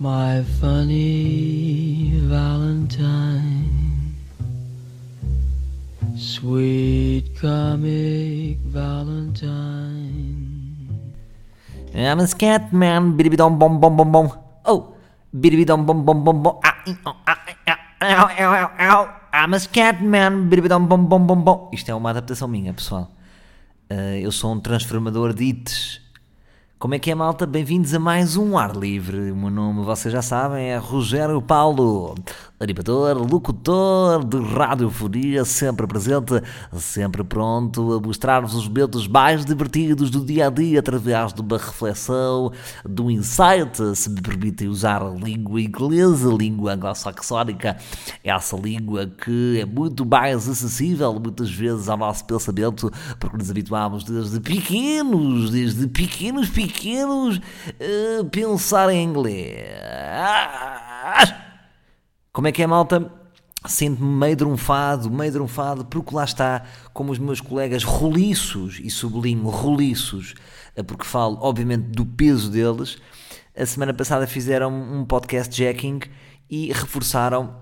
my funny Valentine, sweet comic Valentine. I'm a scat man, bidibidom bom bom bom bom. Oh, bidibidom bom bom bom bom. Ah, ih, oh, ah, ah, ah, au, au, au. I'm a scat man, bidibidom bom bom bom bom. Isto é uma adaptação minha, pessoal. Uh, eu sou um transformador de hits. Como é que é, malta? Bem-vindos a mais um Ar Livre. O meu nome, vocês já sabem, é Rogério Paulo, animador, locutor de radiofonia, sempre presente, sempre pronto a mostrar-vos os momentos mais divertidos do dia a dia através de uma reflexão, de um insight, se me permitem usar a língua inglesa, a língua anglo-saxónica, essa língua que é muito mais acessível muitas vezes ao nosso pensamento, porque nos habituámos desde pequenos, desde pequenos, pequenos uh, pensar em inglês. Como é que é, malta? Sinto-me meio drunfado, meio drunfado, porque lá está, como os meus colegas roliços, e sublinho roliços, eh, porque falo, obviamente, do peso deles. A semana passada fizeram um podcast jacking e reforçaram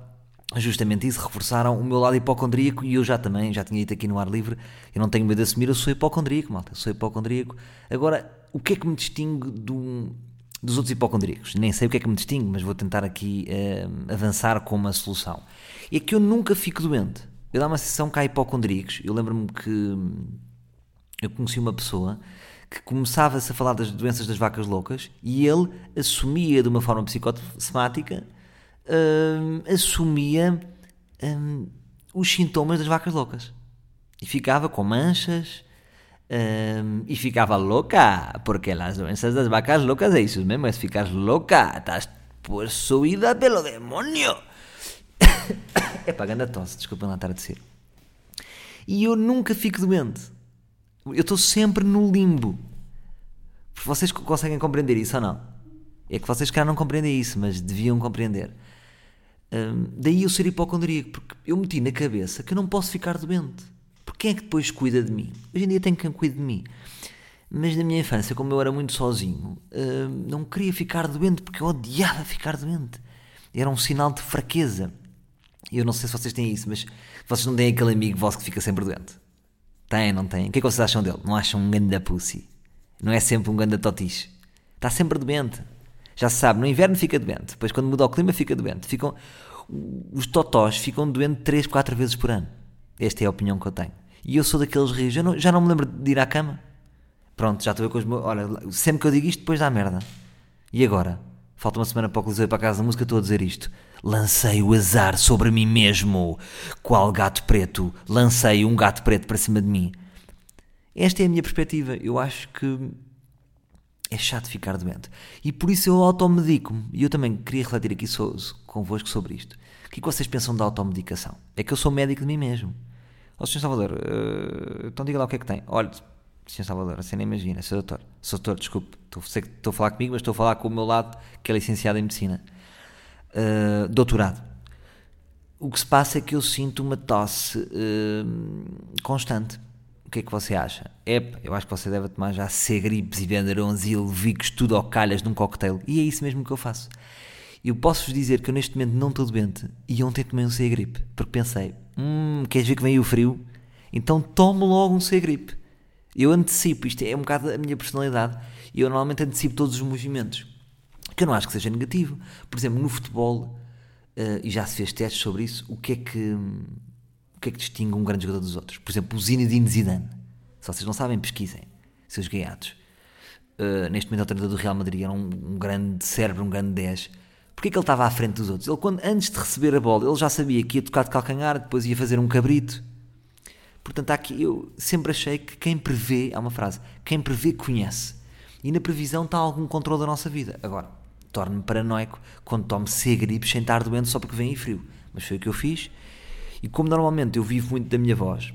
justamente isso, reforçaram o meu lado hipocondríaco e eu já também, já tinha dito aqui no ar livre, eu não tenho medo de assumir, eu sou hipocondríaco, malta, eu sou hipocondríaco. Agora, o que é que me distingue do, dos outros hipocondríacos? Nem sei o que é que me distingue, mas vou tentar aqui uh, avançar com uma solução. É que eu nunca fico doente. Eu dá uma sensação que há hipocondríacos. Eu lembro-me que eu conheci uma pessoa que começava-se a falar das doenças das vacas loucas e ele assumia de uma forma psicossomática uh, assumia um, os sintomas das vacas loucas. E ficava com manchas um, e ficava louca, porque as doenças das vacas loucas é isso mesmo, é ficar louca, estás possuída pelo demônio. é pagando a tosse, desculpem lá estar a dizer. E eu nunca fico doente. Eu estou sempre no limbo. Vocês conseguem compreender isso ou não? É que vocês, cá não compreendem isso, mas deviam compreender. Um, daí eu ser hipocondríaco, porque eu meti na cabeça que eu não posso ficar doente. Porque quem é que depois cuida de mim? Hoje em dia tem quem cuide de mim. Mas na minha infância, como eu era muito sozinho, um, não queria ficar doente porque eu odiava ficar doente. Era um sinal de fraqueza. Eu não sei se vocês têm isso, mas vocês não têm aquele amigo vosso que fica sempre doente. Tem, não tem? O que é que vocês acham dele? Não acham um ganda pussy? Não é sempre um ganda totiche? Está sempre doente. Já se sabe, no inverno fica doente, depois quando muda o clima fica doente. Ficam, os totós ficam doentes 3, 4 vezes por ano. Esta é a opinião que eu tenho. E eu sou daqueles rios, eu não, já não me lembro de ir à cama. Pronto, já estou a ver com os meus. Olha, sempre que eu digo isto, depois dá merda. E agora? Falta uma semana para o Coliseu para a casa da música, estou a dizer isto. Lancei o azar sobre mim mesmo. Qual gato preto? Lancei um gato preto para cima de mim. Esta é a minha perspectiva. Eu acho que é chato ficar doente. E por isso eu automedico-me. E eu também queria refletir aqui convosco sobre isto. O que, é que vocês pensam da automedicação? É que eu sou médico de mim mesmo. Ó, oh, Sr. Salvador, uh, então diga lá o que é que tem. Olha, Sr. Salvador, você nem imagina, Sr. Doutor. Sr. Doutor, desculpe, estou, sei que estou a falar comigo, mas estou a falar com o meu lado, que é licenciado em Medicina. Uh, doutorado. O que se passa é que eu sinto uma tosse uh, constante o que é que você acha? Epa, eu acho que você deve tomar já C gripes e venderons e levicos tudo ao calhas num cocktail. E é isso mesmo que eu faço. Eu posso-vos dizer que eu neste momento não estou doente e ontem tomei um gripe, porque pensei, hum, queres ver que vem o frio? Então tomo logo um C gripe. Eu antecipo, isto é um bocado a minha personalidade, e eu normalmente antecipo todos os movimentos, que eu não acho que seja negativo. Por exemplo, no futebol, uh, e já se fez testes sobre isso, o que é que o que é que distingue um grande jogador dos outros? Por exemplo, o Zinedine Zidane. Se vocês não sabem, pesquisem. Seus gaiatos. Uh, neste momento é o treinador do Real Madrid, era um, um grande cérebro, um grande 10. Porquê que ele estava à frente dos outros? Ele, quando, antes de receber a bola, ele já sabia que ia tocar de calcanhar, depois ia fazer um cabrito. Portanto, aqui eu sempre achei que quem prevê, há uma frase, quem prevê conhece. E na previsão está algum controle da nossa vida. Agora, torno-me paranoico quando tomo C gripes sem estar doente só porque vem em frio. Mas foi o que eu fiz e como normalmente eu vivo muito da minha voz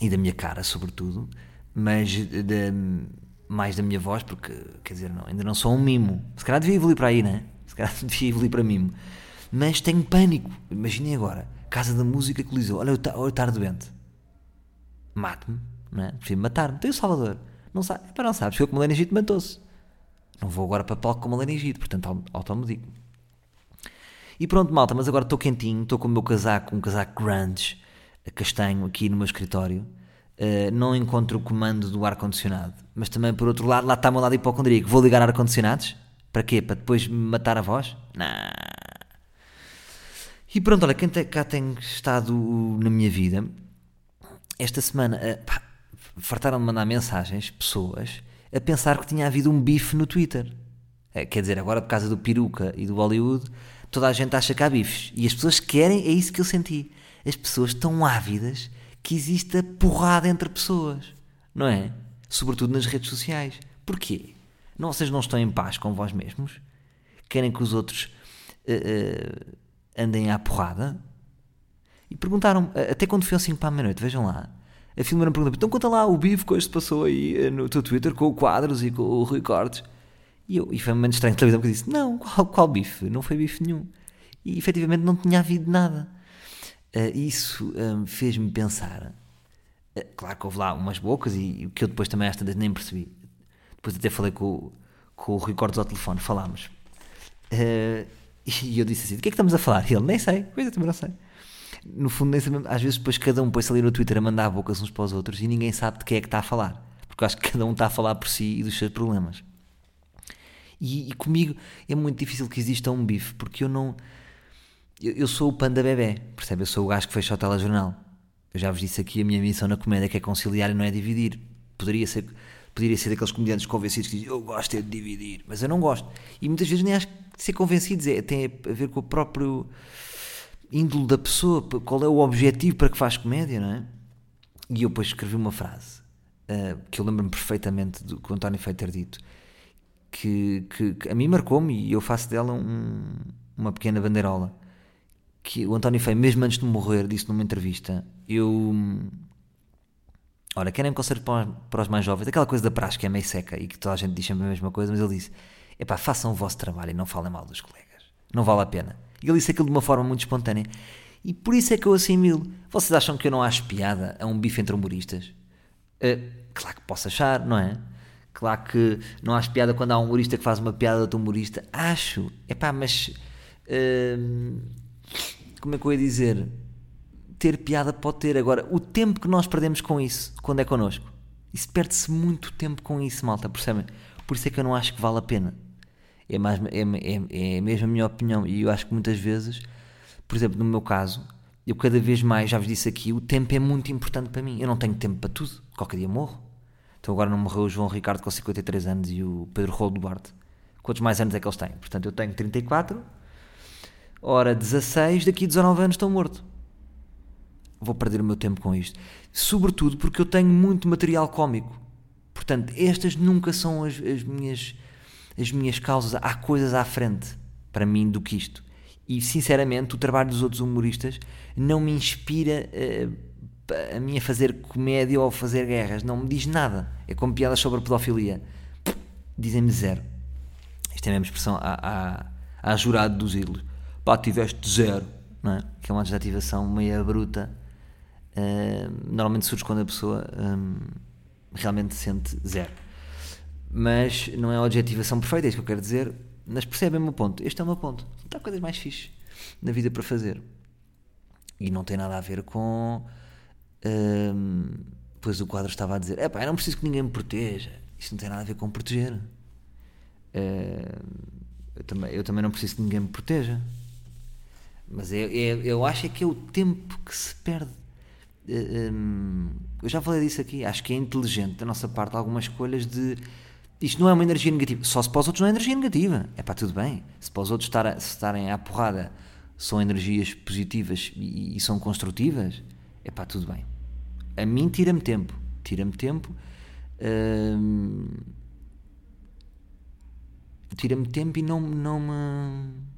e da minha cara, sobretudo, mas de, mais da minha voz, porque, quer dizer, não, ainda não sou um mimo. Se calhar devia evoluir para aí, né? Se calhar devia evoluir para mimo. Mas tenho pânico. Imaginem agora, Casa da Música Coliseu. Olha, eu estar doente. Mate-me, não é? Prefiro matar-me. Tem o Salvador. Não sabe, para não sabes, como o Egito matou-se. Não vou agora para palco com uma laringite, portanto automedico. E pronto, malta, mas agora estou quentinho, estou com o meu casaco, um casaco grunge, castanho, aqui no meu escritório. Uh, não encontro o comando do ar-condicionado. Mas também, por outro lado, lá está o meu lado hipocondríaco. Vou ligar ar-condicionados? Para quê? Para depois matar a voz? Não. E pronto, olha, quem cá tem estado na minha vida, esta semana, uh, pá, fartaram de mandar mensagens, pessoas, a pensar que tinha havido um bife no Twitter. Uh, quer dizer, agora por causa do peruca e do Hollywood, toda a gente acha que há bifes. E as pessoas querem, é isso que eu senti. As pessoas estão ávidas que exista porrada entre pessoas, não é? Sobretudo nas redes sociais. Porquê? Não, vocês não estão em paz com vós mesmos? Querem que os outros uh, uh, andem à porrada? E perguntaram, até quando foi ao 5 para a meia-noite, vejam lá. A filma me perguntou, então conta lá o bife que hoje se passou aí no teu Twitter com o quadros e com o Rui Cortes. E, eu, e foi um momento estranho de televisão porque disse: Não, qual, qual bife? Não foi bife nenhum. E efetivamente não tinha havido nada. Uh, isso um, fez-me pensar. Uh, claro que houve lá umas bocas e que eu depois também às tantas nem percebi. Depois até falei com, com o Rui Cortes ao telefone, falámos. Uh, e eu disse assim: De que é que estamos a falar? E ele: Nem sei, coisa também não sei. No fundo, nem sabemos. Às vezes, depois cada um põe-se ali no Twitter a mandar bocas uns para os outros e ninguém sabe de quem é que está a falar. Porque eu acho que cada um está a falar por si e dos seus problemas. E, e, comigo é muito difícil que exista um bife, porque eu não. Eu, eu, sou o panda bebê, percebe? Eu sou o gajo que fecha o telejornal. Eu já vos disse aqui a minha missão na comédia que é conciliar e não é dividir. Poderia ser, poderia ser daqueles comediantes convencidos que dizem eu gosto é de dividir, mas eu não gosto. E muitas vezes nem acho que ser convencidos é, tem a ver com o próprio índolo da pessoa, qual é o objetivo para que faz comédia, não é? E eu depois escrevi uma frase uh, que eu lembro-me perfeitamente do que o António Feito ter dito que, que, que a mim marcou-me e eu faço dela um, uma pequena bandeirola. Que o António Feio, mesmo antes de morrer, disse numa entrevista: Eu. Ora, querem um conselho para, os mais jovens? Aquela coisa da praxe que é meio seca e que toda a gente diz sempre a mesma coisa, mas ele disse: Epá, façam o vosso trabalho e não falem mal dos colegas. Não vale a pena. E ele disse aquilo de uma forma muito espontânea. E por isso é que eu assimilo. Vocês acham que eu não acho piada a um bife entre humoristas? Uh, claro que posso achar, não é? Claro que não acho piada quando há um humorista que faz uma piada de outro humorista. Acho. É pá, mas. Hum, como é que eu ia dizer? Ter piada pode ter. Agora, o tempo que nós perdemos com isso, quando é connosco, isso perde-se muito tempo com isso, malta, percebem? Por isso é que eu não acho que vale a pena. É, mais, é, é, é mesmo a minha opinião. E eu acho que muitas vezes, por exemplo, no meu caso, eu cada vez mais, já vos disse aqui, o tempo é muito importante para mim. Eu não tenho tempo para tudo. Qualquer dia morro. Então agora não morreu o João Ricardo com 53 anos e o Pedro Rolo Duarte. Quantos mais anos é que eles têm? Portanto, eu tenho 34. Ora, 16, daqui a 19 anos estou morto. Vou perder o meu tempo com isto. Sobretudo porque eu tenho muito material cómico. Portanto, estas nunca são as, as minhas, as minhas causas. Há coisas à frente para mim do que isto. E sinceramente, o trabalho dos outros humoristas não me inspira. Uh, a mim a fazer comédia ou a fazer guerras, não me diz nada. É como piadas sobre a pedofilia. Dizem-me zero. Isto é a mesma expressão a a jurado dos ídolos. Pá, tiveste zero, não é? Que é uma desativação meia bruta. Uh, normalmente surge quando a pessoa um, realmente sente zero. Mas não é a adjetivação perfeita, é isso que eu quero dizer. Mas percebem o meu ponto. Este é o meu ponto. Há coisas mais fixe na vida para fazer. E não tem nada a ver com um, pois o quadro estava a dizer: é pá, eu não preciso que ninguém me proteja. Isto não tem nada a ver com proteger. Uh, eu, também, eu também não preciso que ninguém me proteja. Mas é, é, eu acho é que é o tempo que se perde. Uh, um, eu já falei disso aqui. Acho que é inteligente da nossa parte algumas escolhas de. Isto não é uma energia negativa. Só se para os outros não é energia negativa. É pá, tudo bem. Se para os outros estarem à porrada são energias positivas e, e são construtivas, é pá, tudo bem a mim tira-me tempo. Tira-me tempo. Hum, tira-me tempo e não, não me.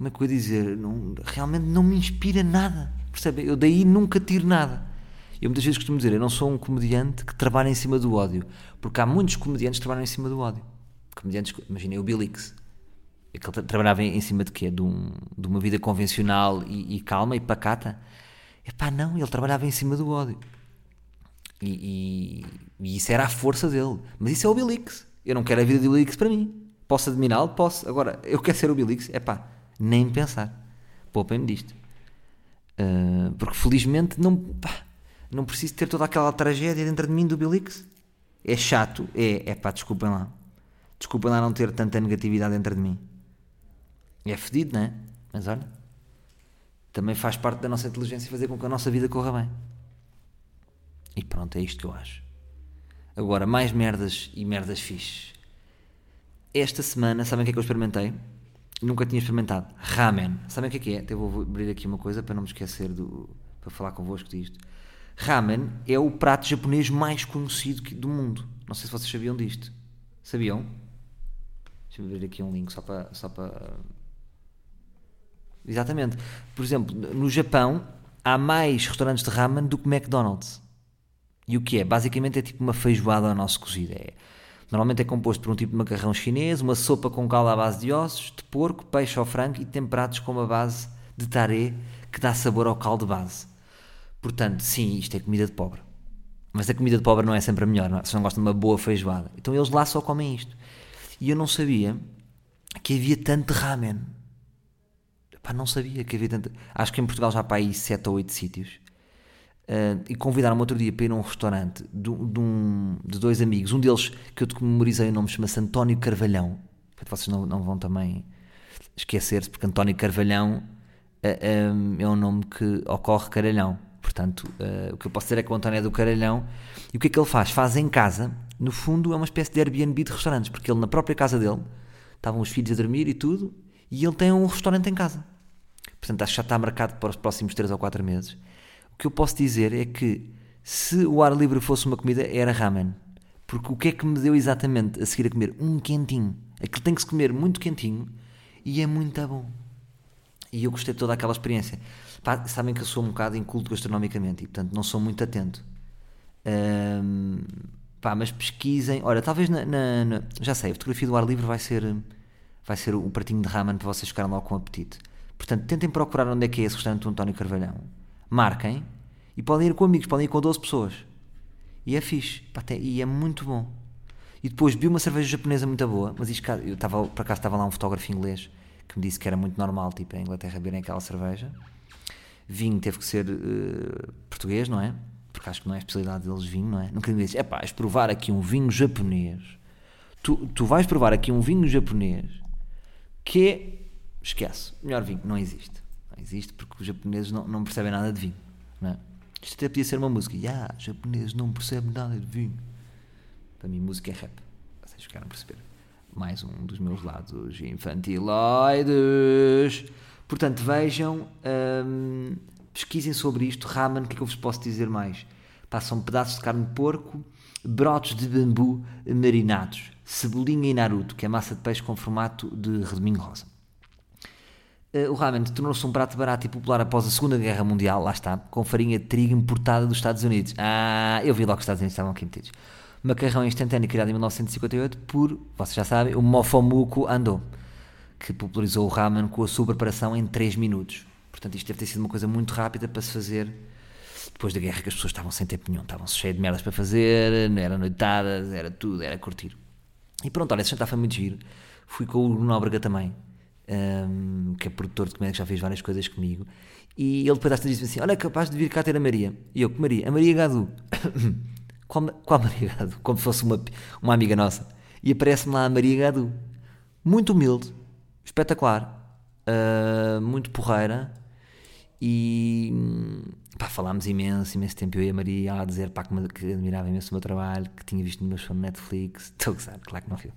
Como é que eu ia dizer? Não, realmente não me inspira nada. Percebe? Eu daí nunca tiro nada. Eu muitas vezes costumo dizer, eu não sou um comediante que trabalha em cima do ódio. Porque há muitos comediantes que trabalham em cima do ódio. Comediantes, imaginei o Hicks. É que ele trabalhava em cima de quê? De, um, de uma vida convencional e, e calma e pacata. Epá, não, ele trabalhava em cima do ódio. E, e, e, isso era a força dele. Mas isso é o Bilix. Eu não quero a vida de Obelix para mim. Posso admirá-lo? Posso. Agora, eu quero ser o Obelix? É pá, nem pensar. Poupem-me disto. Uh, porque felizmente não, pá, não preciso ter toda aquela tragédia dentro de mim do Obelix. É chato, é, é pá, desculpem lá. Desculpem lá não ter tanta negatividade dentro de mim. É fedido, não é? Mas olha, também faz parte da nossa inteligência fazer com que a nossa vida corra bem. E pronto, é isto que eu acho. Agora, mais merdas e merdas fixes. Esta semana, sabem o que é que eu experimentei? Nunca tinha experimentado. Ramen. Sabem o que é que é? Até vou abrir aqui uma coisa para não me esquecer do, para falar convosco disto. Ramen é o prato japonês mais conhecido do mundo. Não sei se vocês sabiam disto. Sabiam? Deixa-me ver aqui um link só para, só para. Exatamente. Por exemplo, no Japão há mais restaurantes de ramen do que McDonald's. E o que é? Basicamente é tipo uma feijoada ao nosso cozido. É, normalmente é composto por um tipo de macarrão chinês, uma sopa com caldo à base de ossos, de porco, peixe ou frango e temperados com uma base de tarê que dá sabor ao caldo base. Portanto, sim, isto é comida de pobre. Mas a comida de pobre não é sempre a melhor, não é? Vocês não gostam de uma boa feijoada. Então eles lá só comem isto. E eu não sabia que havia tanto ramen. Pá, não sabia que havia tanto. Acho que em Portugal já há para aí 7 ou 8 sítios. Uh, e convidaram-me outro dia para ir a um restaurante de, de, um, de, dois amigos. Um deles, que eu te memorizei o nome, chama-se António Carvalhão. Vocês não, não vão também esquecer-se, porque António Carvalhão uh, ah, um, é um nome que ocorre caralhão. Portanto, uh, o que eu posso dizer é que o António é do caralhão. E o que é que ele faz? Faz em casa, no fundo, é uma espécie de Airbnb de restaurantes, porque ele, na própria casa dele, estavam os filhos a dormir e tudo, e ele tem um restaurante em casa. Portanto, acho que já está marcado para os próximos 3 ou 4 meses que eu posso dizer é que se o ar livre fosse uma comida, era ramen. Porque o que é que me deu exatamente a seguir a comer? Um quentinho. Aquilo tem que se comer muito quentinho e é muito bom. E eu gostei de toda aquela experiência. Pá, sabem que eu sou um bocado inculto gastronomicamente e, portanto, não sou muito atento. Um, pá, mas pesquisem. Olha, talvez na, na, na, Já sei, a fotografia do ar livre vai ser, vai ser o pratinho de ramen para vocês ficarem logo com apetite. Portanto, tentem procurar onde é que é esse restaurante do António Carvalhão marquem e podem ir com amigos, podem ir com 12 pessoas. E é fixe, pá, tem, e é muito bom. E depois vi uma cerveja japonesa muito boa, mas isto, eu estava, por acaso estava lá um fotógrafo inglês que me disse que era muito normal, tipo, em Inglaterra beberem aquela cerveja. Vinho teve que ser uh, português, não é? Porque acho que não é a especialidade deles vinho, não é? Nunca me disse, é pá, vais provar aqui um vinho japonês. Tu, tu vais provar aqui um vinho japonês que é, esquece, melhor vinho, não existe existe porque os japoneses não, não percebem nada de vinho. Não é? Isto até podia ser uma música. Yeah, japonês não percebe nada de vinho. Para mim, música é rap. Vocês ficaram a perceber. Mais um dos meus lados infantiloides. Portanto, vejam, hum, pesquisem sobre isto. Ramen, o que é que eu vos posso dizer mais? Passam pedaços de carne de porco, brotos de bambu marinados, cebolinha e naruto, que é massa de peixe com formato de redeminho rosa. Uh, o ramen tornou-se um prato barato e popular após a Segunda Guerra Mundial, lá está, com farinha de trigo importada dos Estados Unidos. Ah, eu vi logo que os Estados Unidos estavam aqui metidos. Macarrão instantâneo criado em 1958 por, vocês já sabem, o Mofomuku Ando, que popularizou o ramen com a sua preparação em 3 minutos. Portanto, isto deve ter sido uma coisa muito rápida para se fazer depois da guerra, que as pessoas estavam sem tempo nenhum, estavam cheias de merdas para fazer, não era noitadas, era tudo, era curtir. E pronto, olha, esse jantar foi muito giro. Fui com o Nóbrega também, um, que é produtor de comédia, que já fez várias coisas comigo. E ele depois disse-me assim: Olha, é capaz de vir cá ter a Maria. E eu, que Maria? A Maria Gadu. qual, qual Maria Gadu? Como se fosse uma, uma amiga nossa. E aparece-me lá a Maria Gadu. Muito humilde, espetacular, uh, muito porreira. E pá, falámos imenso, imenso tempo. Eu e a Maria, a dizer pá, que admirava imenso o meu trabalho, que tinha visto no meu show no Netflix. Estou a gozar, claro que não viu.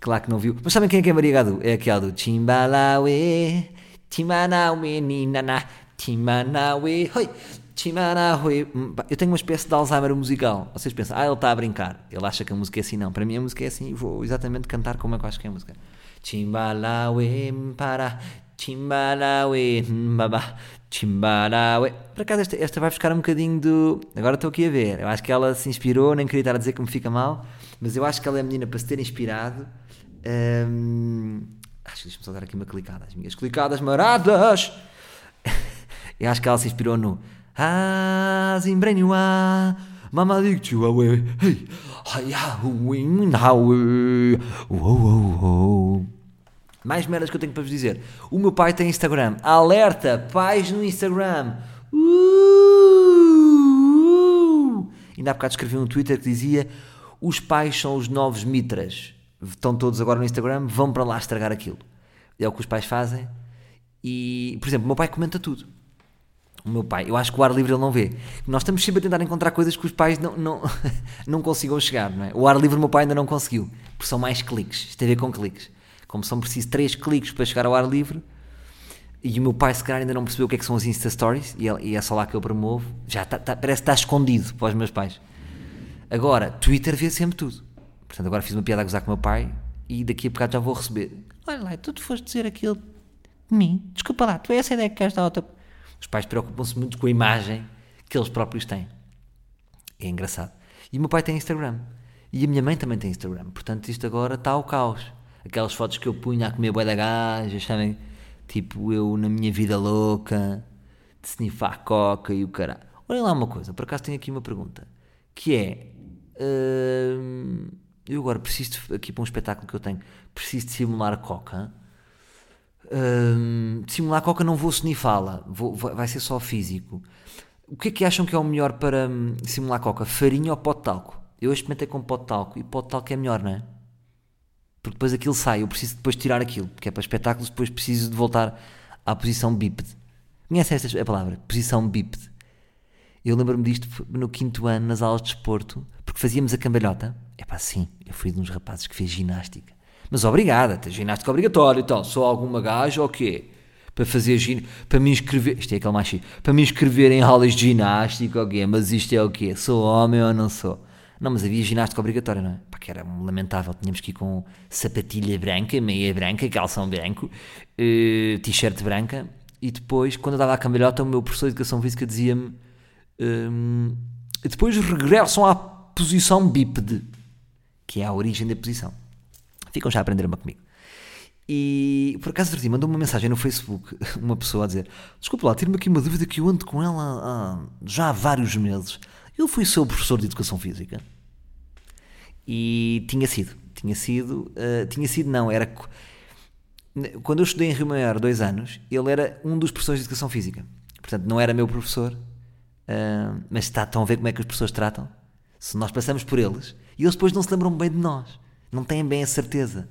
Claro que não viu. Mas sabem quem é que é Maria Gadu? É aquela do Chimbalawe, Timanawe, Ninana, Timanawe, Hoi, Timanawe. Eu tenho uma espécie de Alzheimer musical. Vocês pensam, ah, ele está a brincar. Ele acha que a música é assim. Não, para mim a música é assim. Vou exatamente cantar como é que eu acho que é a música. Chimbalawe, para, Chimbalawe, baba, Chimbalawe. Por acaso esta, esta vai buscar um bocadinho do. Agora estou aqui a ver. Eu acho que ela se inspirou, nem queria estar a dizer que me fica mal, mas eu acho que ela é a menina para se ter inspirado um, acho que deixa-me só dar aqui uma clicada. As minhas clicadas maradas. Eu acho que ela se inspirou no Azimbrenua Mamadik Chihuahua Hey Mais merdas que eu tenho para vos dizer. O meu pai tem Instagram. Alerta, pais no Instagram. Uh! Ainda há bocado escrevi um Twitter que dizia: Os pais são os novos mitras. Estão todos agora no Instagram, vão para lá estragar aquilo. É o que os pais fazem. E, por exemplo, o meu pai comenta tudo. O meu pai, eu acho que o ar livre ele não vê. Nós estamos sempre a tentar encontrar coisas que os pais não, não, não consigam chegar, não é? O ar livre o meu pai ainda não conseguiu, porque são mais cliques. Isto tem a ver com cliques. Como são precisos três cliques para chegar ao ar livre, e o meu pai, se calhar, ainda não percebeu o que é que são as Insta Stories, e é, só lá que eu promovo, já está, está, parece que está escondido para os meus pais. Agora, Twitter vê sempre tudo. Portanto, agora fiz uma piada a gozar com o meu pai, e daqui a bocado já vou receber. Olha lá, tu te foste dizer aquilo de mim. Desculpa lá, tu é essa ideia que queres dar outra. Os pais preocupam-se muito com a imagem que eles próprios têm. É engraçado. E o meu pai tem Instagram. E a minha mãe também tem Instagram. Portanto, isto agora está ao caos. Aquelas fotos que eu punha a comer boi da gaja, sabem? Tipo, eu na minha vida louca, de snifar coca e o caralho. Olhem lá uma coisa, por acaso tenho aqui uma pergunta. Que é... hum, eu agora preciso, de, aqui para um espetáculo que eu tenho, preciso de simular coca. Hum, de simular coca não vou snifá-la, vai ser só físico. O que é que acham que é o melhor para hum, simular coca? Farinha ou pó de talco? Eu experimentei com pó de talco e pó de talco é melhor, não é? Porque depois aquilo sai, eu preciso depois tirar aquilo, porque é para espetáculos, depois preciso de voltar à posição bípede. Conhece esta a palavra? Posição bípede. Eu lembro-me disto no quinto ano, nas aulas de desporto, porque fazíamos a cambalhota. É pá, sim, eu fui de uns rapazes que fez ginástica. Mas obrigada, tem ginástica obrigatória então. Sou alguma gaja ou quê? Para fazer ginástica, para me inscrever, isto é aquele mais chique, para me inscrever em aulas de ginástica quê? Mas isto é o quê? Sou homem ou não sou? Não, mas havia ginástica obrigatória, não é? Pá, que era lamentável. Tínhamos que ir com sapatilha branca, meia branca, calção branco, eh, t-shirt branca. E depois, quando eu dava a cambalhota, o meu professor de Educação Física dizia-me hum, depois regressam à posição bípede, que é a origem da posição. Ficam já a aprender-me comigo. E por acaso, outro mandou uma mensagem no Facebook, uma pessoa a dizer: Desculpa lá, tiro-me aqui uma dúvida que eu ando com ela há- já há vários meses. Eu fui seu professor de Educação Física. E tinha sido, tinha sido, eh, tinha sido, não, era. Quando eu estudei em Rio Maior, dois anos, ele era um dos professores de Educação Física. Portanto, não era meu professor, ah, mas está, estão a ver como é que os professores tratam? Se nós passamos por eles e eles depois não se lembram bem de nós, não têm bem a certeza.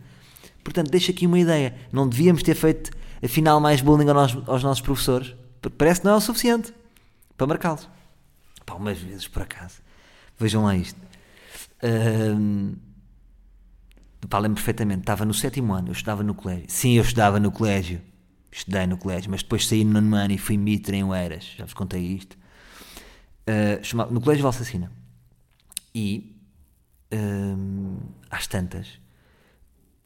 Portanto, deixo aqui uma ideia: não devíamos ter feito afinal mais bullying aos, aos nossos professores, porque parece que não é o suficiente para marcá-los. Pá, umas vezes por acaso. Vejam lá isto. Ahm, pá, lembro perfeitamente, estava no sétimo ano, eu estudava no colégio. Sim, eu estudava no colégio. Estudei no colégio, mas depois saí no nono ano e fui mitra em Oeiras. Já vos contei isto. Ah, chamava- no colégio Valsacina. E ahm, às tantas,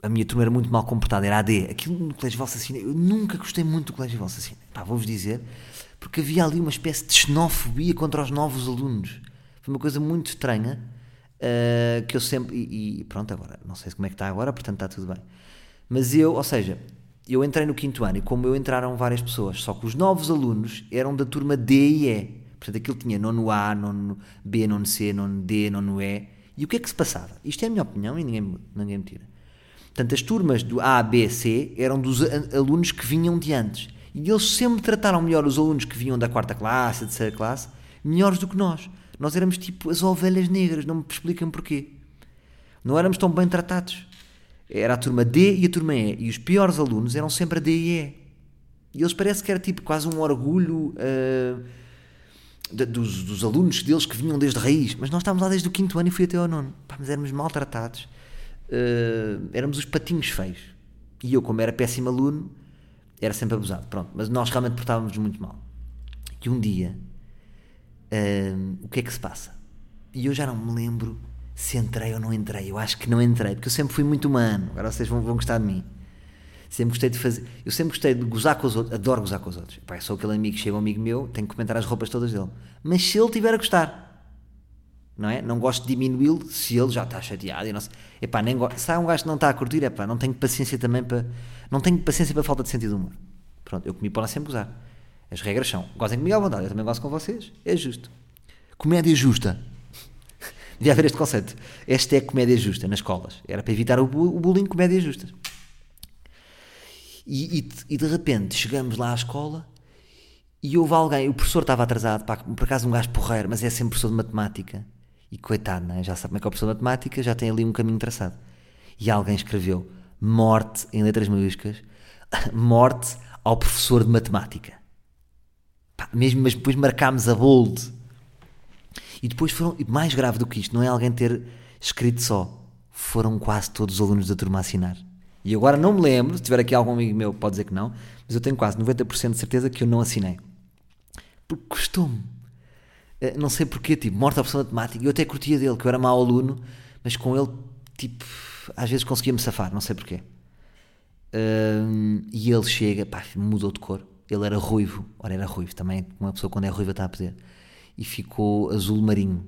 a minha turma era muito mal comportada, era AD. Aquilo no colégio Valsacina, eu nunca gostei muito do colégio Valsacina. Pá, vou-vos dizer, porque havia ali uma espécie de xenofobia contra os novos alunos. Foi uma coisa muito estranha, ah, que eu sempre... E, e pronto, agora, não sei como é que está agora, portanto está tudo bem. Mas eu, ou seja, eu entrei no quinto ano e como eu entraram várias pessoas, só que os novos alunos eram da turma D e E. Portanto, aquilo tinha nono A, nono B, nono C, nono D, nono E. E o que é que se passava? Isto é a minha opinião e ninguém, ninguém me tira. Portanto, as turmas do A, B, C eram dos alunos que vinham de antes. E eles sempre trataram melhor os alunos que vinham da quarta classe, da terceira classe, melhores do que nós. Nós éramos tipo as ovelhas negras, não me explicam porquê. Não éramos tão bem tratados. Era a turma D e a turma E. E os piores alunos eram sempre a D e E. E eles parece que era tipo quase um orgulho ah, da- dos, dos alunos deles que vinham desde raiz. Mas nós estávamos lá desde o quinto ano e fui até ao nono. Pá, mas éramos maltratados. Ah, éramos os patinhos feios. E eu, como era péssimo aluno, era sempre abusado. Pronto, mas nós realmente portávamos muito mal. E um dia, ah, o que é que se passa? E eu já não me lembro se entrei ou não entrei. Eu acho que não entrei, porque eu sempre fui muito humano. Agora vocês vão, vão gostar de mim. Sempre gostei de fazer. Eu sempre gostei de gozar com os outros. Adoro gozar com os outros. Eu sou aquele amigo que chega um amigo meu, tenho que comentar as roupas todas dele. Mas se ele tiver a gostar, não é? Não gosto de diminuí-lo se ele já está chateado. E não sei. Epá, nem go... Se há um gajo que não está a curtir, epá, não tenho paciência também para. Não tenho paciência para falta de sentido de humor. Pronto, eu comigo podem sempre gozar. As regras são: gozem comigo à vontade, eu também gosto com vocês. É justo. Comédia justa. Devia haver este conceito. Esta é comédia justa nas escolas. Era para evitar o, bu- o bullying, comédia justa. E, e- e de repente chegamos lá à escola e houve alguém, o professor estava atrasado, pá, por acaso um gajo porreiro, mas é sempre professor de matemática. E coitado, é? já sabe como é que é o professor de matemática, já tem ali um caminho traçado. E alguém escreveu morte em letras maiúsculas, morte ao professor de matemática. Pá, mesmo, mas depois marcámos a bold. E depois foram, mais grave do que isto, não é alguém ter escrito só, foram quase todos os alunos da turma a assinar. E agora não me lembro, se tiver aqui algum amigo meu pode dizer que não, mas eu tenho quase 90% de certeza que eu não assinei. Porque custou-me. Eh, Não sei porquê, tipo, morte à de matemática. Eu até curtia dele, que eu era mau aluno, mas com ele, tipo, às vezes conseguia-me safar, não sei porquê. Hum, e ele chega, pá, mudou de cor. Ele era ruivo, ora era ruivo também, uma pessoa quando é ruiva está a pedir. E ficou azul marinho.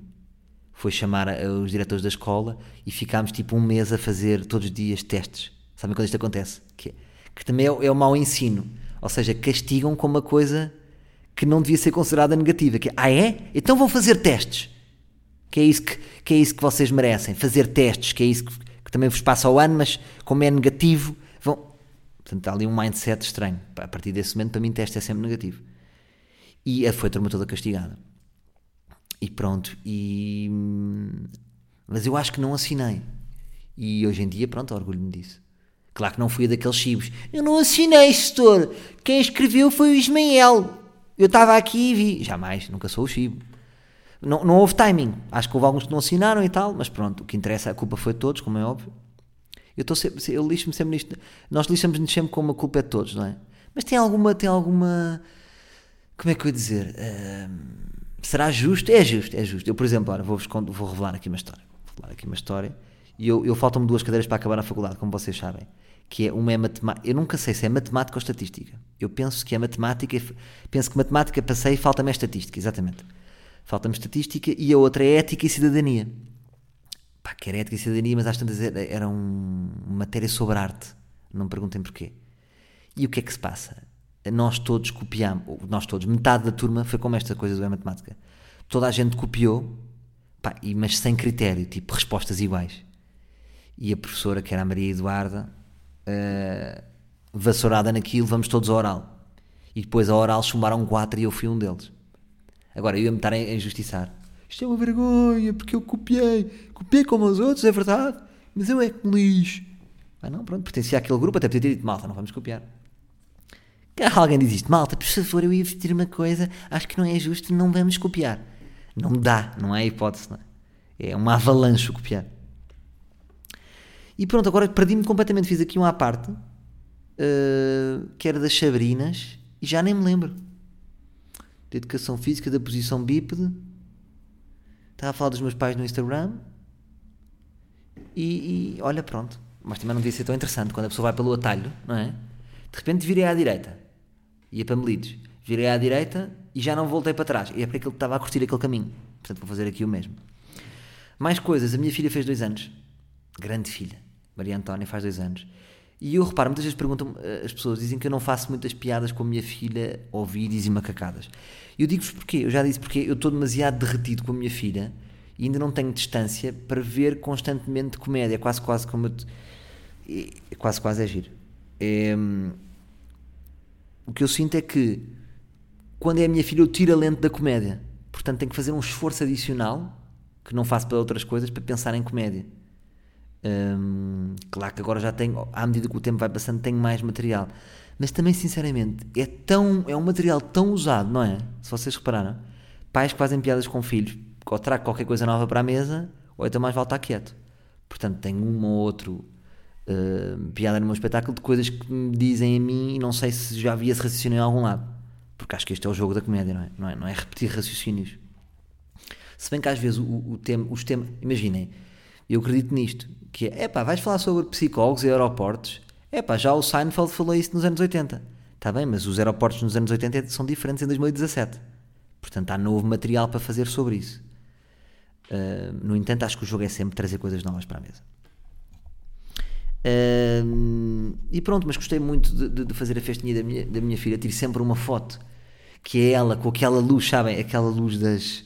Foi chamar os diretores da escola e ficámos tipo um mês a fazer todos os dias testes. Sabem quando isto acontece? Que, é- que também é, é o mau ensino. Ou seja, castigam com uma coisa que não devia ser considerada negativa. Que é, ah é? Então vão fazer testes. Que é isso que, que, é isso que vocês merecem. Fazer testes, que é isso que, que também vos passa ao ano, mas como é negativo, vão... Portanto, há ali um mindset estranho. A partir desse momento, para mim, teste é sempre negativo. E foi a turma toda castigada. E pronto. E... Mas eu acho que não assinei. E hoje em dia, pronto, orgulho-me disso. Claro que não fui daqueles chibos. Eu não assinei, setor. Quem escreveu foi o Ismael. Eu estava aqui e vi. Jamais, nunca sou o chibo. Não, não houve timing. Acho que houve alguns que não assinaram e tal, mas pronto, o que interessa, a culpa foi de todos, como é óbvio. Eu, estou sempre, eu lixo-me sempre nisto. Nós lixamos-nos sempre com uma culpa é de todos, não é? Mas tem alguma, tem alguma. Como é que eu ia dizer? Ahm, será justo? É justo, é justo. Eu, por exemplo, vou-vos cont- vou revelar aqui uma história. Vou revelar aqui uma história. E eu, eu faltam-me duas cadeiras para acabar na faculdade, como vocês sabem. Que é uma é matemática. Eu nunca sei se é matemática ou estatística. Eu penso que é matemática. Penso que matemática passei e falta-me a estatística, exatamente. Falta-me estatística e a outra é ética e cidadania. Pá, que era ética e cidadania, mas às tantas era, um- uma matéria sobre arte. Não me perguntem porquê. E o que é que se passa? Nós todos copiamos, nós todos, metade da turma foi como esta coisa do é matemática. Toda a gente copiou, pá, e, mas sem critério, tipo respostas iguais. E a professora, que era a Maria Eduarda, eh, vassourada naquilo, vamos todos ao oral. E depois a oral chumbaram quatro e eu fui um deles. Agora, eu ia-me estar a injustiçar. Isto é uma vergonha, porque eu copiei. Copiei como os outros, é verdade. Mas eu é que me lixo. Ah não, pronto, pertencia àquele grupo, até podia ter dito, malta, não vamos copiar. Alguém diz isto, malta, por favor, eu ia vestir uma coisa, acho que não é justo, não vamos copiar. Não dá, não há hipótese, não é? É uma avalanche o copiar. E pronto, agora perdi-me completamente, fiz aqui um à parte, eh, que era das Sabrinas, e já nem me lembro. De educação física, da posição bípede. Estava a falar dos meus pais no Instagram. E, e, olha, pronto. Mas também não devia ser tão interessante quando a pessoa vai pelo atalho, não é? De repente virei à direita. Ia para Melides. Virei à direita e já não voltei para trás. E é porque ele estava a curtir aquele caminho. Portanto, vou fazer aqui o mesmo. Mais coisas. A minha filha fez dois anos. Grande filha. Maria Antónia faz dois anos. E eu reparo, muitas vezes perguntam as pessoas, dizem que eu não faço muitas piadas com a minha filha ou vídeos e macacadas. Eu digo-vos porquê. Eu já disse porque eu estou demasiado derretido com a minha filha e ainda não tenho distância para ver constantemente comédia. É quase, quase como eu. te- é- quase, quase é giro. É, o que eu sinto é que quando é a minha filha eu tiro a lente da comédia. Portanto tenho que fazer um esforço adicional que não faço para outras coisas para pensar em comédia. Claro que agora já tenho, à medida que o tempo vai passando, tenho mais material. Mas também, sinceramente, é, tão, é um material tão usado, não é? Se vocês repararam, pais que fazem piadas com filhos, ou trago qualquer coisa nova para a mesa, ou então mais vale estar quieto. Portanto, tenho um ou outro hum, piada no meu espetáculo de coisas que me dizem a mim e não sei se já havia esse raciocínio em algum lado. Porque acho que este é o jogo da comédia, não é? Não é, não é repetir raciocínios. Se bem que às vezes o, o tema, os temas. Imaginem, eu acredito nisto: que é, epá, vais falar sobre psicólogos e aeroportos. Epá, já o Seinfeld falou isso nos anos 80. Está bem, mas os aeroportos nos anos 80 são diferentes em 2017. Portanto, há novo material para fazer sobre isso. Uh, no entanto, acho que o jogo é sempre trazer coisas novas para a mesa. Uh, e pronto, mas gostei muito de, de- de fazer a festinha da minha, da minha filha. Tive sempre uma foto que é ela com aquela luz, sabem? Aquela luz das,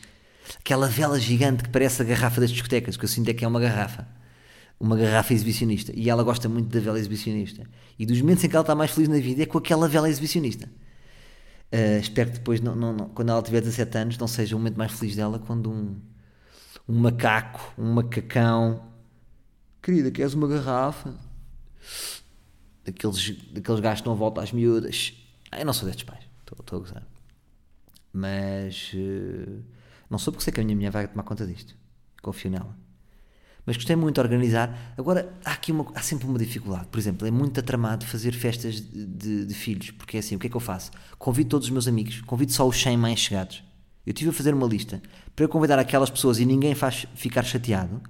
Aquela vela gigante que parece a garrafa das discotecas, que eu sinto é que é uma garrafa. Uma garrafa exibicionista. E ela gosta muito da vela exibicionista. E dos momentos em que ela está mais feliz na vida é com aquela vela exibicionista. Uh, espero que depois, não, não, não, quando ela tiver 17 anos, não seja o momento mais feliz dela quando um, um macaco, um macacão. Querida, queres uma garrafa? Daqueles, daqueles gajos que não voltam às miúdas. Ah, eu não sou destes pais, estou a gozar. Mas uh, não sou porque sei que a minha mulher vai tomar conta disto. Confio nela. Mas gostei muito de organizar. Agora, há aqui uma, há sempre uma dificuldade. Por exemplo, é muito atramado fazer festas de, de, de, filhos. Porque é assim, o que é que eu faço? Convido todos os meus amigos, convido só os 100 mais chegados. Eu tive a fazer uma lista para eu convidar aquelas pessoas e ninguém faz ficar chateado.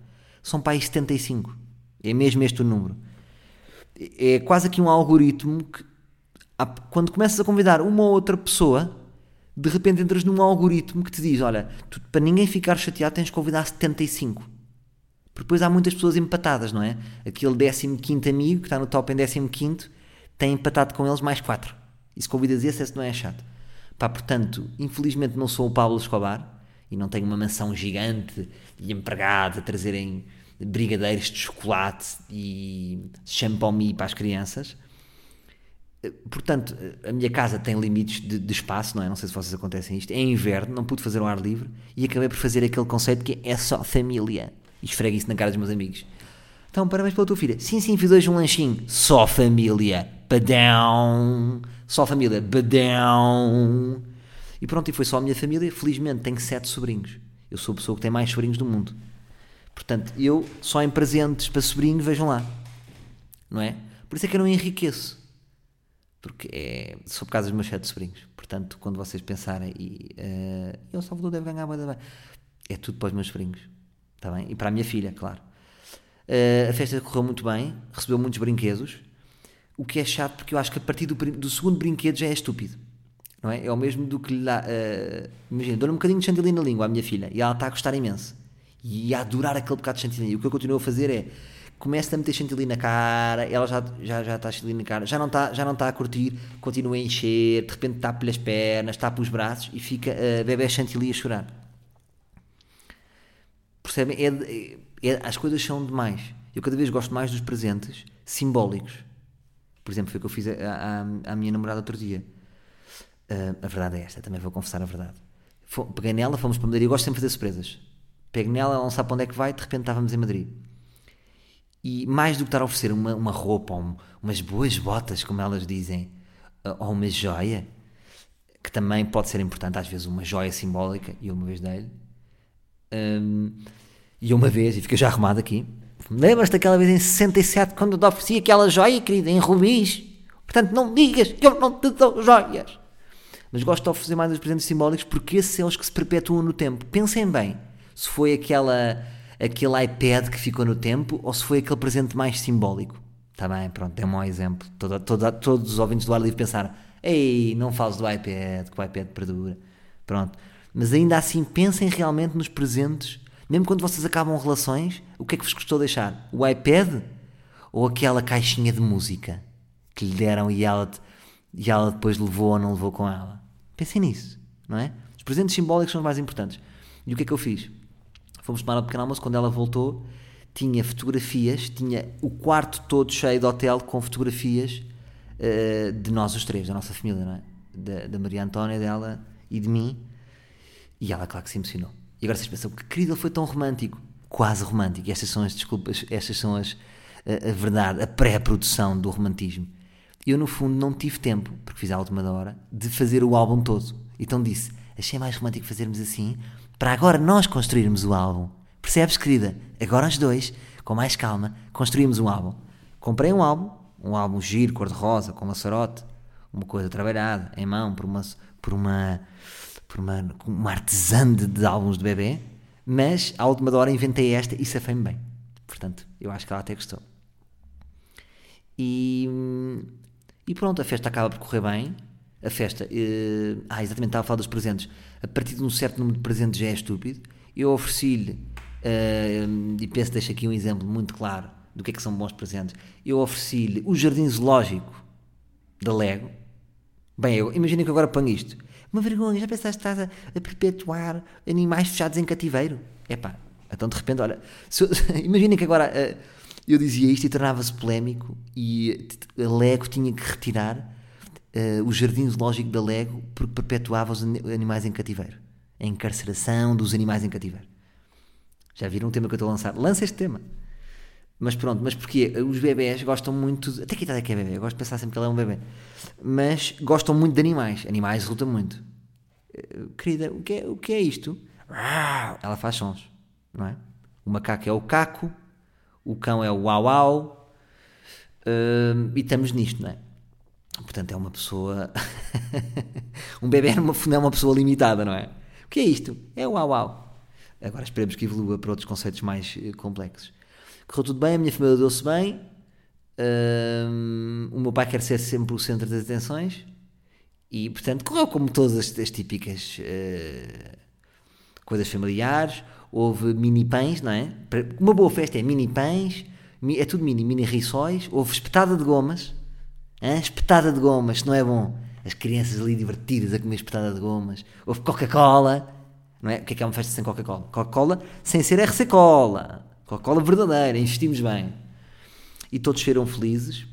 São para aí 75. É mesmo este o número. É quase aqui um algoritmo que, quando começas a convidar uma ou outra pessoa, de repente entras num algoritmo que te diz: Olha, tu, para ninguém ficar chateado tens de convidar 75. Porque depois há muitas pessoas empatadas, não é? Aquele 15 amigo que está no top em 15 tem empatado com eles mais 4. E se convidas esse, esse não é chato. Pá, portanto, infelizmente não sou o Pablo Escobar e não tenho uma mansão gigante e empregados a trazerem brigadeiros de chocolate e champomi para as crianças. Portanto, a minha casa tem limites de, de, espaço, não é? Não sei se vocês acontecem isto. É inverno, não pude fazer um ar livre e acabei por fazer aquele conceito que é só família. E esfrego isso na cara dos meus amigos. Então, parabéns pela tua filha. Sim, sim, fiz hoje um lanchinho. Só família. Badão. Só família. Badão. E pronto, e foi só a minha família. Felizmente tenho sete sobrinhos. Eu sou a pessoa que tem mais sobrinhos do mundo. Portanto, eu só em presentes para sobrinhos, vejam lá. Não é? Por isso é que eu não enriqueço. Porque é só por causa dos meus sete sobrinhos. Portanto, quando vocês pensarem, e uh, eu, Salvador, deve ganhar bem, bem. É tudo para os meus sobrinhos. Está bem? E para a minha filha, claro. Uh, a festa correu muito bem, recebeu muitos brinquedos. O que é chato, porque eu acho que a partir do, do segundo brinquedo já é estúpido. Não é? É o mesmo do que lhe dá. Uh, imagina, dou-lhe um bocadinho de chantilly na língua à minha filha e ela está a gostar imenso e a adorar aquele bocado de chantilly. E o que eu continuo a fazer é começa a meter chantilly na cara, ela já, já, já está chantilly na cara, já não está, já não está a curtir, continua a encher, de repente está pelas pernas, está pelos braços e fica a bebê chantilly a chorar. Percebem? É, é, é, as coisas são demais. Eu cada vez gosto mais dos presentes simbólicos. Por exemplo, foi o que eu fiz à, minha namorada outro dia. Uh, a verdade é esta, também vou confessar a verdade. Peguei nela, fomos para Madrid. Eu gosto sempre de fazer surpresas. Pego nela, ela não sabe para onde é que vai, de repente estávamos em Madrid. E mais do que estar a oferecer uma, uma roupa, um, umas boas botas, como elas dizem, ou uma joia, que também pode ser importante, às vezes uma joia simbólica, e eu uma vez dei-lhe. Um, e uma vez, e fica já arrumado aqui, lembras-te daquela vez em 67, quando eu te ofereci aquela joia, querida, em rubis? Portanto, não digas que eu não te dou joias. Mas gosto de oferecer mais os presentes simbólicos porque esses são os que se perpetuam no tempo. Pensem bem se foi aquela, aquele iPad que ficou no tempo ou se foi aquele presente mais simbólico. Está bem, pronto, é um exemplo. Todo, todo, todos os ouvintes do ar livre pensaram: ei, não fales do iPad, que o iPad perdura. Pronto. Mas ainda assim, pensem realmente nos presentes, mesmo quando vocês acabam relações, o que é que vos custou deixar? O iPad ou aquela caixinha de música que lhe deram e ela, e ela depois levou ou não levou com ela? Pensem nisso, não é? Os presentes simbólicos são os mais importantes. E o que é que eu fiz? Fomos tomar um pequeno almoço, quando ela voltou, tinha fotografias, tinha o quarto todo cheio de hotel com fotografias uh, de nós os três, da nossa família, não é? Da, da Maria Antónia, dela e de mim. E ela, claro que se emocionou. E agora vocês pensam, que querido, ele foi tão romântico. Quase romântico. E estas são as desculpas, estas são as, a, a verdade, a pré-produção do romantismo. Eu, no fundo, não tive tempo, porque fiz a última hora, de fazer o álbum todo. Então disse, achei mais romântico fazermos assim, para agora nós construirmos o álbum. Percebes, querida? Agora os dois, com mais calma, construímos um álbum. Comprei um álbum, um álbum giro, cor-de-rosa, com laçarote, uma coisa trabalhada, em mão, por uma, por uma, por uma, uma artesã de, de álbuns de bebê, mas à última hora inventei esta e safei-me bem. Portanto, eu acho que ela até gostou. E, e pronto, a festa acaba por correr bem. A festa, eh, ah, exatamente, estava a falar dos presentes a partir de um certo número de presentes já é estúpido. Eu ofereci-lhe, uh, e penso, deixo aqui um exemplo muito claro do que é que são bons presentes. Eu ofereci-lhe o jardim zoológico da Lego, Bem, eu, imagina que agora ponho isto. Uma vergonha, já pensaste que estás a, a perpetuar animais fechados em cativeiro? Epá, então de repente, olha, imagina que agora uh, eu dizia isto e tornava-se polémico e a Lego tinha que retirar uh, o jardim zoológico da Lego porque perpetuava os animais em cativeiro. A encarceração dos animais em cativeiro. Já viram o tema que eu estou a lançar? Lança este tema. Mas pronto, mas porquê? Os bebés gostam muito. De, até que idade é que é bebê? Eu gosto de pensar sempre que ele é um bebê. Mas gostam muito de animais. Animais resultam muito. Uh, querida, o que, é, o que é isto? Ela faz sons, não é? O macaco é o caco, o cão é o uau uau. Uh, e estamos nisto, não é? Portanto, é uma pessoa. um bebê é uma, é uma pessoa limitada, não é? O que é isto? É o uau uau. Agora esperemos que evolua para outros conceitos mais eh, complexos correu tudo bem, a minha família deu-se bem, um, o meu pai quer ser sempre o centro das atenções e, portanto, correu como todas as, as típicas uh, coisas familiares. Houve mini pães, não é? Uma boa festa é mini pães, é tudo mini, mini riçóis. Houve espetada de gomas, hein? espetada de gomas, não é bom? As crianças ali divertidas a comer espetada de gomas. Houve Coca-Cola, não é? O que é que é uma festa sem Coca-Cola? Coca-Cola sem ser RC Cola. Coca-Cola verdadeira, investimos bem. E todos serão felizes.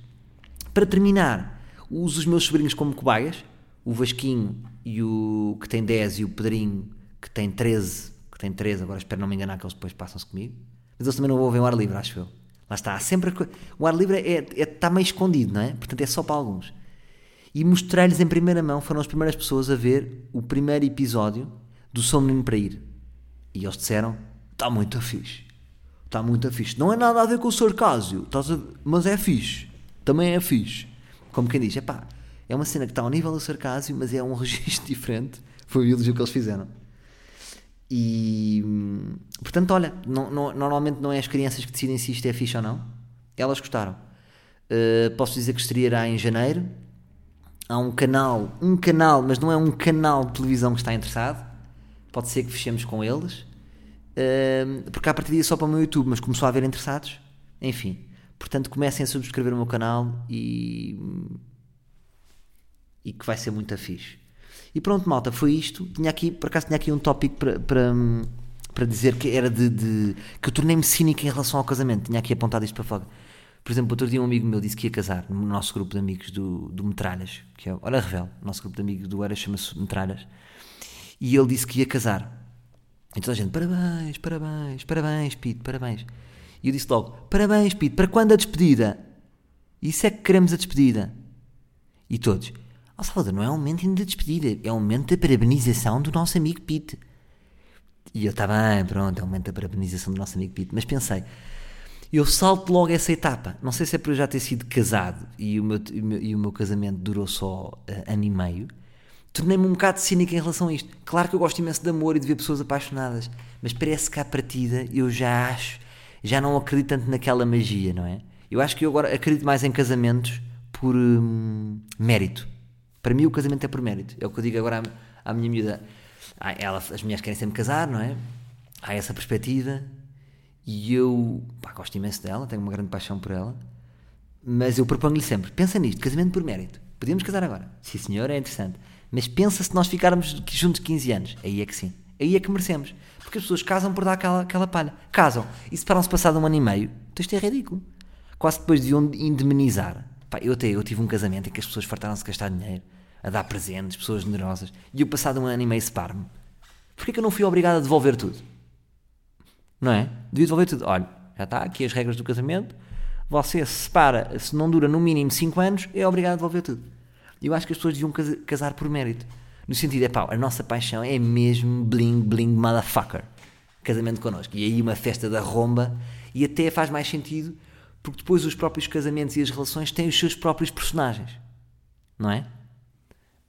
Para terminar, uso os meus sobrinhos como cobaias, o Vasquinho e o que tem 10 e o Pedrinho que tem 13, que tem 13, agora espero não me enganar que eles depois passam-se comigo. Mas eles também não ouvem o ar livre, acho eu. Lá está, sempre o ar livre é, é, está meio escondido, não é? Portanto é só para alguns. E mostrar-lhes em primeira mão, foram as primeiras pessoas a ver o primeiro episódio do Sou Menino para Ir. E eles disseram: está muito fixe. Está muito fixe. Não é nada a ver com o sarcásio, mas é fixe. Também é fixe. Como quem diz, é pá, é uma cena que está ao nível do sarcásio, mas é um registro diferente. Foi o elogio que eles fizeram. E portanto, olha, não, não, normalmente não é as crianças que decidem se isto é fixe ou não. Elas gostaram. Uh, posso dizer que estreará em janeiro. Há um canal, um canal, mas não é um canal de televisão que está interessado. Pode ser que fechemos com eles porque a partir é só para o meu YouTube, mas começou a haver interessados. Enfim, portanto, comecem a subscrever o meu canal e. e que vai ser muito fixe. E pronto, malta, foi isto. Tinha aqui, por acaso, tinha aqui um tópico para, para, para dizer que era de, de que eu tornei-me cínico em relação ao casamento. Tinha aqui apontado isto para fora. Por exemplo, outro dia um amigo meu disse que ia casar no nosso grupo de amigos do, do Metralhas, que é, olha, Revel, nosso grupo de amigos do Era chama-se Metralhas, e ele disse que ia casar. Então a gente, parabéns, parabéns, parabéns, Pete, parabéns. E eu disse logo, parabéns, Pete, para quando a despedida? Isso é que queremos a despedida. E todos, oh Salvador, não é um momento de despedida, é um momento de parabenização do nosso amigo Pete. E eu estava, ah, pronto, é um momento de parabenização do nosso amigo Pete. Mas pensei, eu salto logo essa etapa. Não sei se é por eu já ter sido casado e o meu, e o meu casamento durou só uh, ano e meio tornei-me um bocado cínico em relação a isto. Claro que eu gosto imenso de amor e de ver pessoas apaixonadas, mas parece que à partida eu já acho, já não acredito tanto naquela magia, não é? Eu acho que eu agora acredito mais em casamentos por hum, mérito. Para mim o casamento é por mérito. É o que eu digo agora à, à minha miúda. Ah, ela, as mulheres querem sempre casar, não é? Há essa perspectiva e eu pá, gosto imenso dela, tenho uma grande paixão por ela, mas eu proponho-lhe sempre: pensa nisto, casamento por mérito. Podíamos casar agora. Sim, senhor, é interessante. Mas pensa se nós ficarmos juntos 15 anos. Aí é que sim. Aí é que merecemos. Porque as pessoas casam por dar aquela, aquela palha. Casam e separam-se passado um ano e meio. Então isto é ridículo. Quase depois de indemnizar. Pá, eu, até, eu tive um casamento em que as pessoas fartaram-se de gastar dinheiro, a dar presentes, pessoas generosas. E eu, passado um ano e meio, separo-me. Porquê que eu não fui obrigado a devolver tudo? Não é? Devia devolver tudo. Olha, já está aqui as regras do casamento. Você se separa, se não dura no mínimo 5 anos, é obrigado a devolver tudo. Eu acho que as pessoas deviam casar por mérito. No sentido, é pá, a nossa paixão é mesmo bling bling motherfucker. Casamento connosco. E aí uma festa da romba. E até faz mais sentido porque depois os próprios casamentos e as relações têm os seus próprios personagens. Não é?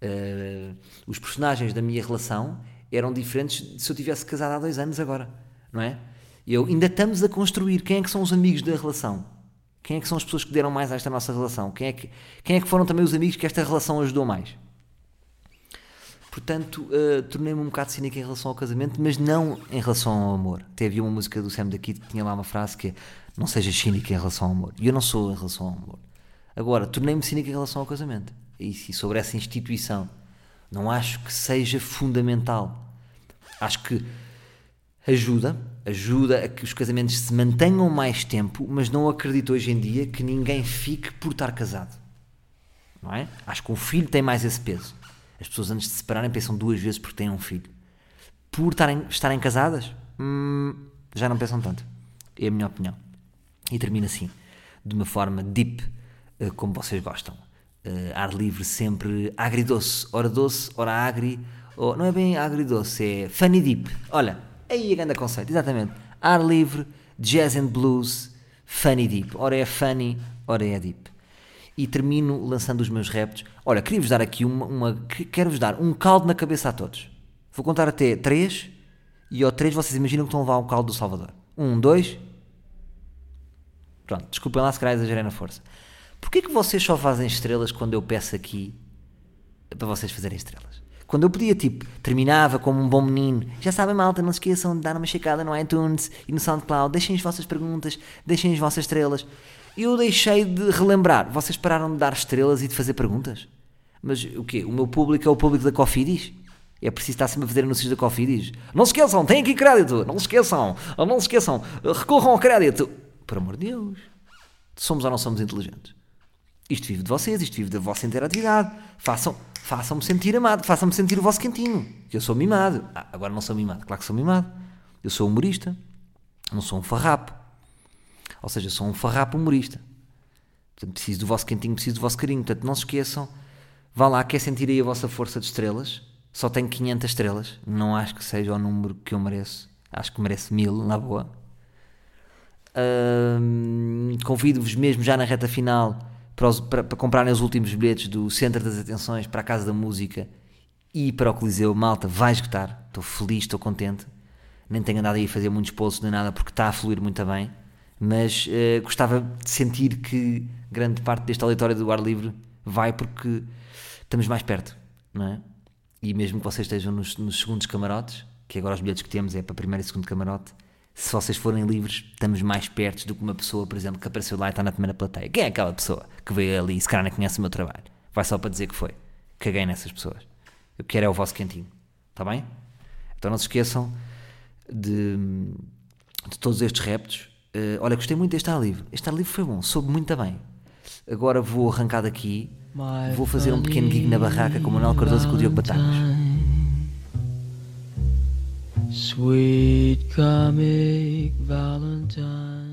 Uh, os personagens da minha relação eram diferentes se eu tivesse casado há dois anos agora. Não é? Eu, ainda estamos a construir quem é que são os amigos da relação. Quem é que são as pessoas que deram mais a esta nossa relação? Quem é que, quem é que foram também os amigos que esta relação ajudou mais? Portanto, uh, tornei-me um bocado cínico em relação ao casamento, mas não em relação ao amor. Até havia uma música do Sam da que tinha lá uma frase que é não seja cínico em relação ao amor. E eu não sou em relação ao amor. Agora, tornei-me cínico em relação ao casamento. isso, e sobre essa instituição. Não acho que seja fundamental. Acho que ajuda, ajuda a que os casamentos se mantenham mais tempo, mas não acredito hoje em dia que ninguém fique por estar casado. Não é? Acho que um filho tem mais esse peso. As pessoas antes de se separarem pensam duas vezes porque têm um filho. Por estarem, estarem casadas, hum, já não pensam tanto. É a minha opinião. E termina assim, de uma forma deep, eh, como vocês gostam. Uh, ar livre sempre agridoce, ora doce, ora agri, ou, não é bem agridoce, é funny deep. Olha, aí a grande conceito, exatamente. Ar livre, jazz and blues, funny deep. Ora é funny, ora é deep. E termino lançando os meus reptos. Olha, queria-vos dar aqui uma, uma quero-vos dar um caldo na cabeça a todos. Vou contar até três e ao três vocês imaginam que estão a levar um caldo do Salvador. Um, dois. Pronto, desculpem lá se calhar exagerei na força. Porquê que vocês só fazem estrelas quando eu peço aqui para vocês fazerem estrelas? Quando eu podia, tipo, terminava como um bom menino. Já sabem, malta, não se esqueçam de dar uma checada no iTunes e no SoundCloud. Deixem as vossas perguntas, deixem as vossas estrelas. Eu deixei de relembrar. Vocês pararam de dar estrelas e de fazer perguntas? Mas o quê? O meu público é o público da Cofidis? É preciso estar sempre a fazer anúncios da Cofidis? Não se esqueçam, tem aqui crédito. Não se esqueçam, não se esqueçam. Recorram ao crédito. Por amor de Deus. Somos ou não somos inteligentes? Isto vive de vocês, isto vive da vossa interatividade. Façam, façam-me sentir amado, façam-me sentir o vosso quentinho. Que eu sou mimado. Ah, agora não sou mimado, claro que sou mimado. Eu sou humorista, não sou um farrapo. Ou seja, sou um farrapo humorista. Portanto, preciso do vosso quentinho, preciso do vosso carinho. Portanto, não se esqueçam. Vá lá, quer sentir aí a vossa força de estrelas. Só tenho 500 estrelas. Não acho que seja o número que eu mereço. Acho que merece mil, na boa. Convido-vos mesmo já na reta final para, os, para, para, comprarem os últimos bilhetes do Centro das Atenções para a Casa da Música e para o Coliseu. Malta, vai esgotar. Estou feliz, estou contente. Nem tenho andado aí a fazer muitos posts nem nada porque está a fluir muito bem. Mas uh, gostava de sentir que grande parte deste auditório do ar livre vai porque estamos mais perto, não é? E mesmo que vocês estejam nos, nos segundos camarotes, que agora os bilhetes que temos é para primeiro e segundo camarote, se vocês forem livres, estamos mais perto do que uma pessoa, por exemplo, que apareceu lá e está na primeira plateia. Quem é aquela pessoa que veio ali e se calhar não conhece o meu trabalho? Vai só para dizer que foi. Caguei nessas pessoas. Eu quero é o vosso quentinho. Está bem? Então não se esqueçam de, de todos estes reptos. Uh, olha, gostei muito deste ar livre. Este ar livre foi bom, soube muito bem. Agora vou arrancar daqui. Vou fazer um pequeno gig na barraca com o Manuel Cardoso e com o Diogo Batagas. Sweet comic Valentine.